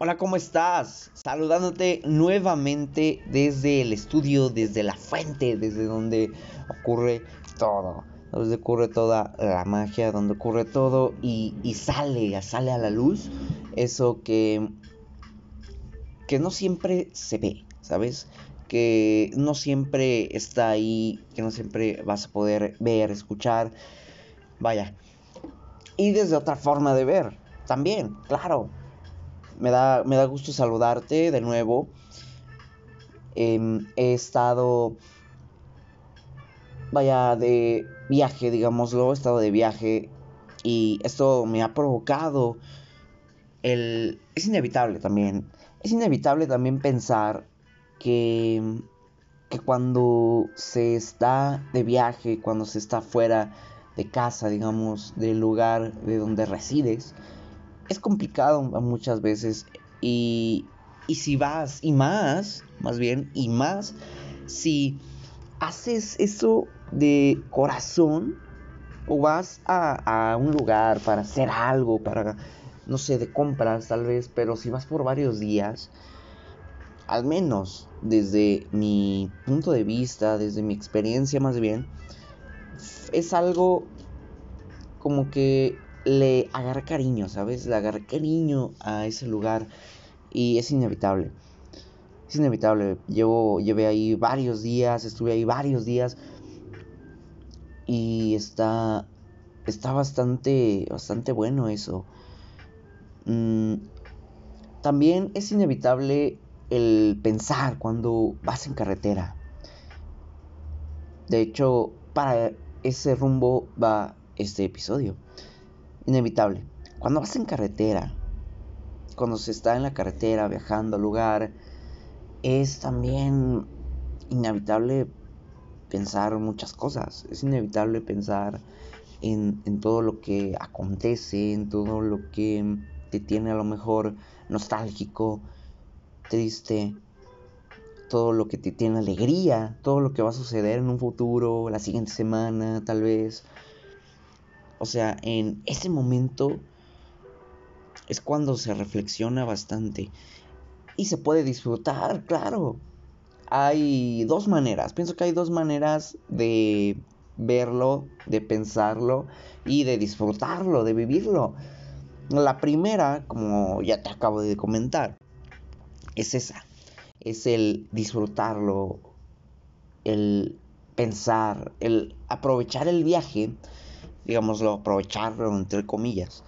Hola, ¿cómo estás? Saludándote nuevamente desde el estudio, desde la fuente, desde donde ocurre todo, donde ocurre toda la magia, donde ocurre todo y, sale, sale a la luz eso que, que no siempre se ve, ¿sabes? Que no siempre está ahí, que no siempre vas a poder ver, escuchar, vaya. Y desde otra forma de ver, también, claro me da, me da gusto saludarte de nuevo. Em, he estado, vaya, de viaje, digámoslo, he estado de viaje y esto me ha provocado el... Es inevitable también, es inevitable también pensar que, que cuando se está de viaje, cuando se está fuera de casa, digamos, del lugar de donde resides, es complicado muchas veces y, y si vas, y más, más bien, y más, si haces eso de corazón o vas a, a, un lugar para hacer algo, para, no sé, de compras tal vez, pero si vas por varios días, al menos desde mi punto de vista, desde mi experiencia más bien, es algo como que le agarra cariño, ¿sabes? Le agarra cariño a ese lugar y es inevitable. Es inevitable. Llevo, llevé ahí varios días, estuve ahí varios días y está, está bastante, bastante bueno eso. Mm, también es inevitable el pensar cuando vas en carretera. De hecho, para ese rumbo va este episodio inevitable. Cuando vas en carretera, cuando se está en la carretera viajando al lugar, es también inevitable pensar muchas cosas. Es inevitable pensar en, en, todo lo que acontece, en todo lo que te tiene a lo mejor nostálgico, triste, todo lo que te tiene alegría, todo lo que va a suceder en un futuro, la siguiente semana, tal vez. O sea, en ese momento es cuando se reflexiona bastante. Y se puede disfrutar, claro. Hay dos maneras. Pienso que hay dos maneras de verlo, de pensarlo y de disfrutarlo, de vivirlo. La primera, como ya te acabo de comentar, es esa. Es el disfrutarlo, el pensar, el aprovechar el viaje digámoslo, aprovecharlo, entre comillas,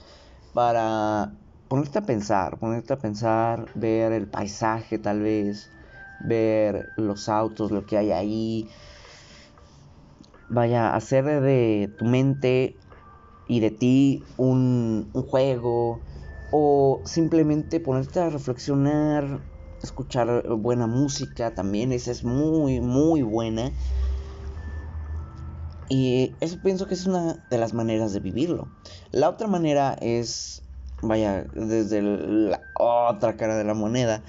para ponerte a pensar, ponerte a pensar, ver el paisaje tal vez, ver los autos, lo que hay ahí. Vaya, hacer de tu mente y de ti un, un juego o simplemente ponerte a reflexionar, escuchar buena música también, esa es muy, muy buena. Y eso pienso que es una de las maneras de vivirlo. La otra manera es, vaya, desde la otra cara de la moneda,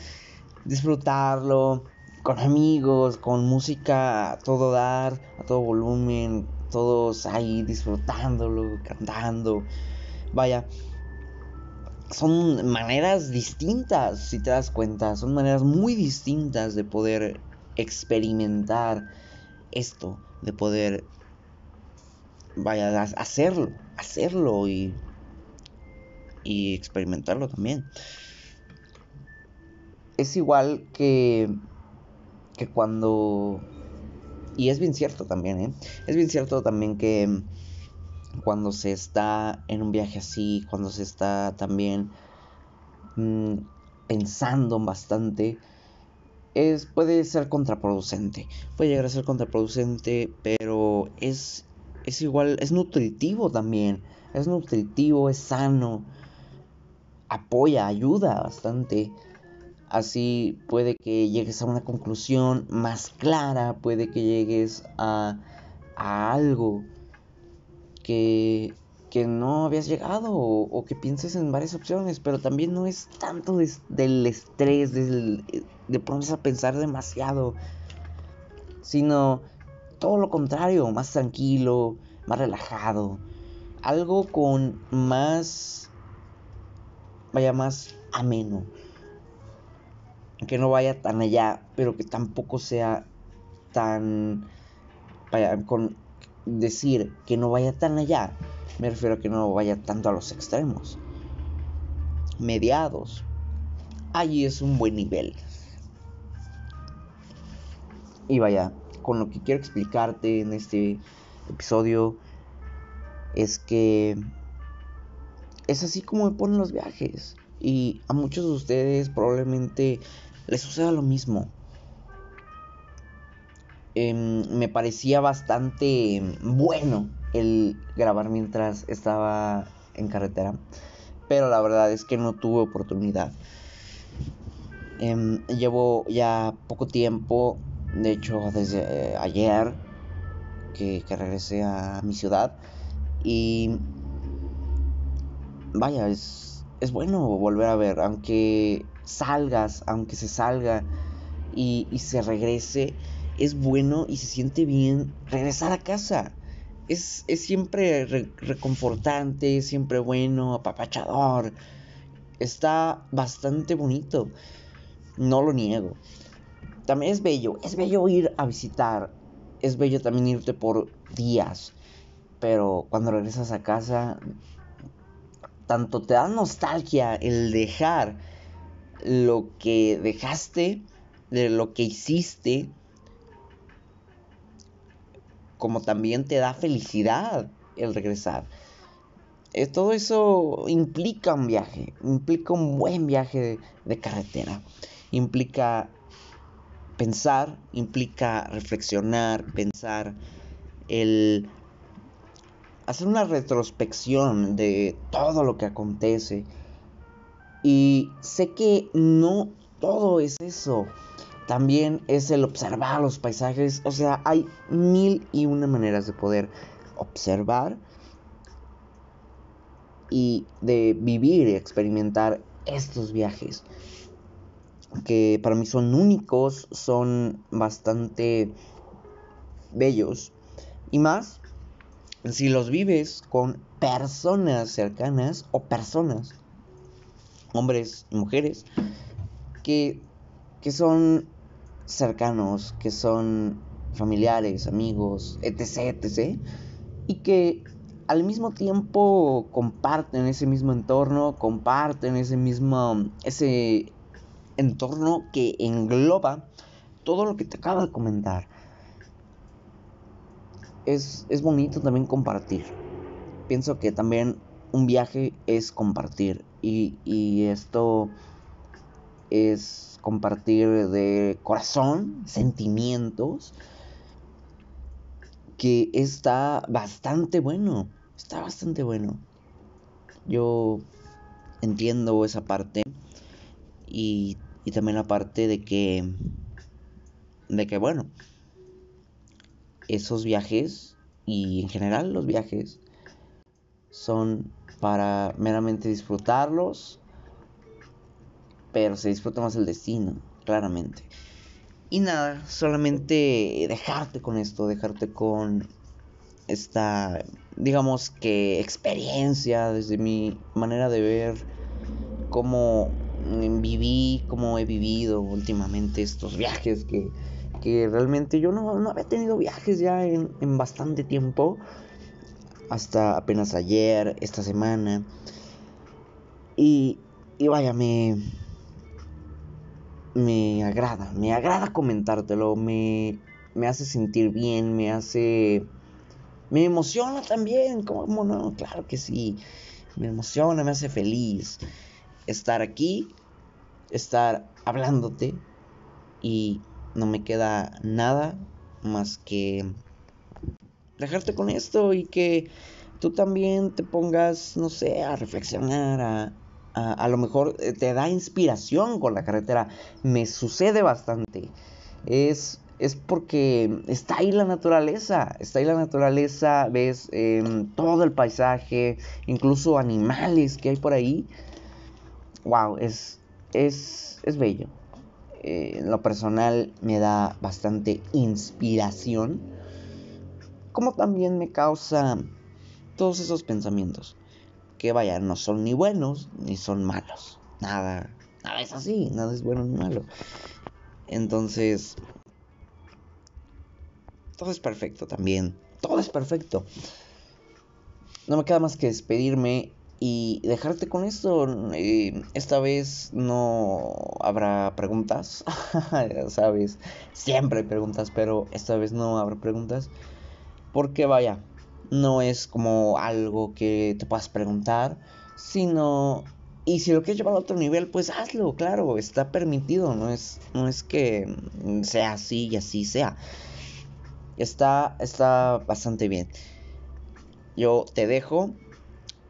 disfrutarlo con amigos, con música a todo dar, a todo volumen, todos ahí disfrutándolo, cantando. Vaya, son maneras distintas, si te das cuenta, son maneras muy distintas de poder experimentar esto, de poder vaya, a hacerlo, hacerlo y, y experimentarlo también. Es igual que, que cuando... Y es bien cierto también, ¿eh? Es bien cierto también que cuando se está en un viaje así, cuando se está también mm, pensando bastante, es, puede ser contraproducente. Puede llegar a ser contraproducente, pero es es igual, es nutritivo también. Es nutritivo, es sano. Apoya, ayuda bastante. Así puede que llegues a una conclusión más clara, puede que llegues a, a algo que, que no habías llegado o, que pienses en varias opciones, pero también no es tanto del estrés, del, de ponerse a pensar demasiado, sino todo lo contrario, más tranquilo, más relajado, algo con más, vaya, más ameno, que no vaya tan allá, pero que tampoco sea tan... Vaya, con decir que no vaya tan allá, me refiero a que no vaya tanto a los extremos. Mediados. Allí es un buen nivel. Y vaya, con lo que quiero explicarte en este episodio es que es así como me ponen los viajes. Y a muchos de ustedes probablemente les suceda lo mismo. Em, me parecía bastante bueno el grabar mientras estaba en carretera. Pero la verdad es que no tuve oportunidad. Em, llevo ya poco tiempo, de hecho desde eh, ayer que, que regresé a mi ciudad. Y vaya, es, es bueno volver a ver, aunque salgas, aunque se salga y, se regrese, es bueno y se siente bien regresar a casa. Es, siempre reconfortante, siempre bueno, apapachador. Está bastante bonito. No lo niego. Es bello, es bello ir a visitar. Es bello también irte por días. Pero cuando regresas a casa, tanto te da nostalgia el dejar lo que dejaste, de lo que hiciste, como también te da felicidad el regresar. Eh, todo eso implica un viaje, implica un buen viaje de carretera, implica pensar, implica reflexionar, pensar, el hacer una retrospección de todo lo que acontece. Y sé que no todo es eso. También es el observar los paisajes. O sea, hay mil y una maneras de poder observar y de vivir y experimentar estos viajes. Que para mí son únicos, son bastante bellos. Y más si los vives con personas cercanas o personas, hombres y mujeres, que, que son cercanos, que son familiares, amigos, etc., etc., y que al mismo tiempo comparten ese mismo entorno, comparten ese mismo, ese entorno que engloba todo lo que te acabo de comentar es, bonito también compartir. Pienso que también un viaje es compartir y, y esto es compartir de corazón, sentimientos, que está bastante bueno, está bastante bueno. Yo entiendo esa parte y, y también la parte de que, de que bueno, esos viajes y en general los viajes son para meramente disfrutarlos, pero se disfruta más el destino, claramente. Y nada, solamente dejarte con esto, dejarte con esta, digamos que experiencia desde mi manera de ver cómo viví, cómo he vivido últimamente estos viajes que que realmente yo no, había tenido viajes ya en, bastante tiempo. Hasta apenas ayer, esta semana. Y, y vaya, me, me agrada, me agrada comentártelo, me, me hace sentir bien, me hace... Me emociona también, como no? Claro que sí, me emociona, me hace feliz estar aquí, estar hablándote y no me queda nada más que dejarte con esto y que tú también te pongas, no sé, a reflexionar, a, a, lo mejor eh, te da inspiración con la carretera. Me sucede bastante. Es, es porque está ahí la naturaleza, está ahí la naturaleza, ves em, todo el paisaje, incluso animales que hay por ahí. Wow, es, es, es bello. Eh, en lo personal me da bastante inspiración, como también me causa todos esos pensamientos, que vaya, no son ni buenos ni son malos, nada, nada es así, nada es bueno ni malo. Entonces, todo es perfecto también, todo es perfecto. No me queda más que despedirme y dejarte con esto. Esta vez no habrá preguntas, sabes, siempre hay preguntas, pero esta vez no habrá preguntas. Porque vaya, no es como algo que te puedas preguntar, sino... Y si lo quieres llevar a otro nivel, pues hazlo, claro, está permitido, no es, no es que sea así y así sea. Está, está bastante bien. Yo te dejo